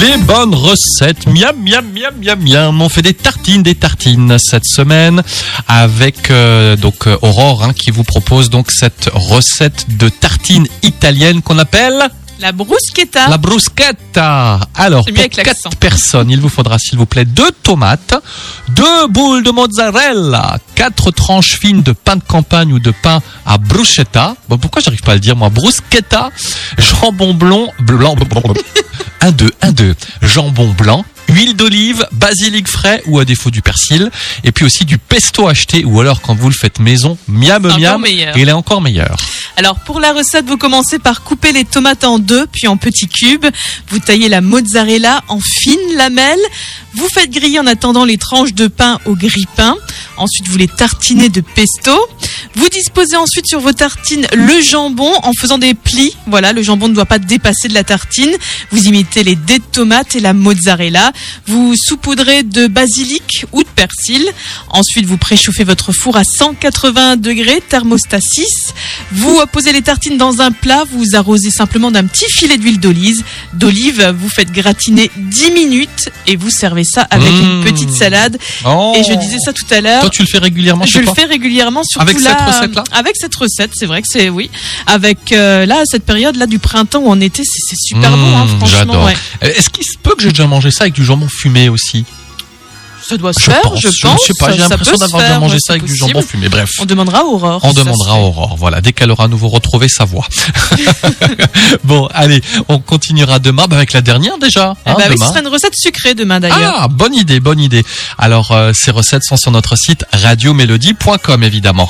Les bonnes recettes, miam miam miam miam miam. On fait des tartines, des tartines cette semaine avec euh, donc euh, Aurore hein, qui vous propose donc cette recette de tartines italienne qu'on appelle La bruschetta. la bruschetta. Alors pour quatre personnes, il vous faudra s'il vous plaît deux tomates, deux boules de mozzarella, quatre tranches fines de pain de campagne ou de pain à bruschetta. Bon, pourquoi j'arrive pas à le dire moi? Bruschetta, jambon blanc, blanc, blanc, blanc. un deux, un deux, jambon blanc. Huile d'olive, basilic frais ou à défaut du persil, et puis aussi du pesto acheté ou alors quand vous le faites maison, miam miam, il est encore meilleur. Alors pour la recette, vous commencez par couper les tomates en deux, puis en petits cubes. Vous taillez la mozzarella en fines lamelles. Vous faites griller en attendant les tranches de pain au grille-pain. Ensuite, vous les tartinez de pesto. Vous disposez ensuite sur vos tartines le jambon en faisant des plis. Voilà, le jambon ne doit pas dépasser de la tartine. Vous imitez les dés de tomates et la mozzarella. Vous saupoudrez de basilic ou de persil. Ensuite, vous préchauffez votre four à 180 degrés, thermostat 6. Vous posez les tartines dans un plat, vous arrosez simplement d'un petit filet d'huile d'olive. D'olive, vous faites gratiner 10 minutes et vous servez ça avec Mmh. une petite salade. Oh. Et je disais ça tout à l'heure. Toi, tu le fais régulièrement Je le fais régulièrement, surtout Avec là, cette recette-là Avec cette recette, c'est vrai que c'est oui. Avec euh, là cette période là du printemps ou en été, c'est super Mmh, bon, hein, franchement. j'adore. ouais. Euh, Est-ce qu'il se peut que j'ai déjà mangé ça avec du jambon fumé aussi? Ça doit se Je faire, pense, je je pense. sais pas, j'ai l'impression d'avoir déjà mangé ouais, ça avec du jambon fumé. Bref. On demandera à Aurore. On demandera à. Aurore, voilà, dès qu'elle aura à nouveau retrouvé sa voix. bon, allez, on continuera demain bah, avec la dernière déjà. Eh hein, ben oui, ce sera une recette sucrée demain d'ailleurs. Ah, bonne idée, bonne idée. Alors, euh, ces recettes sont sur notre site radiomélodie.com évidemment.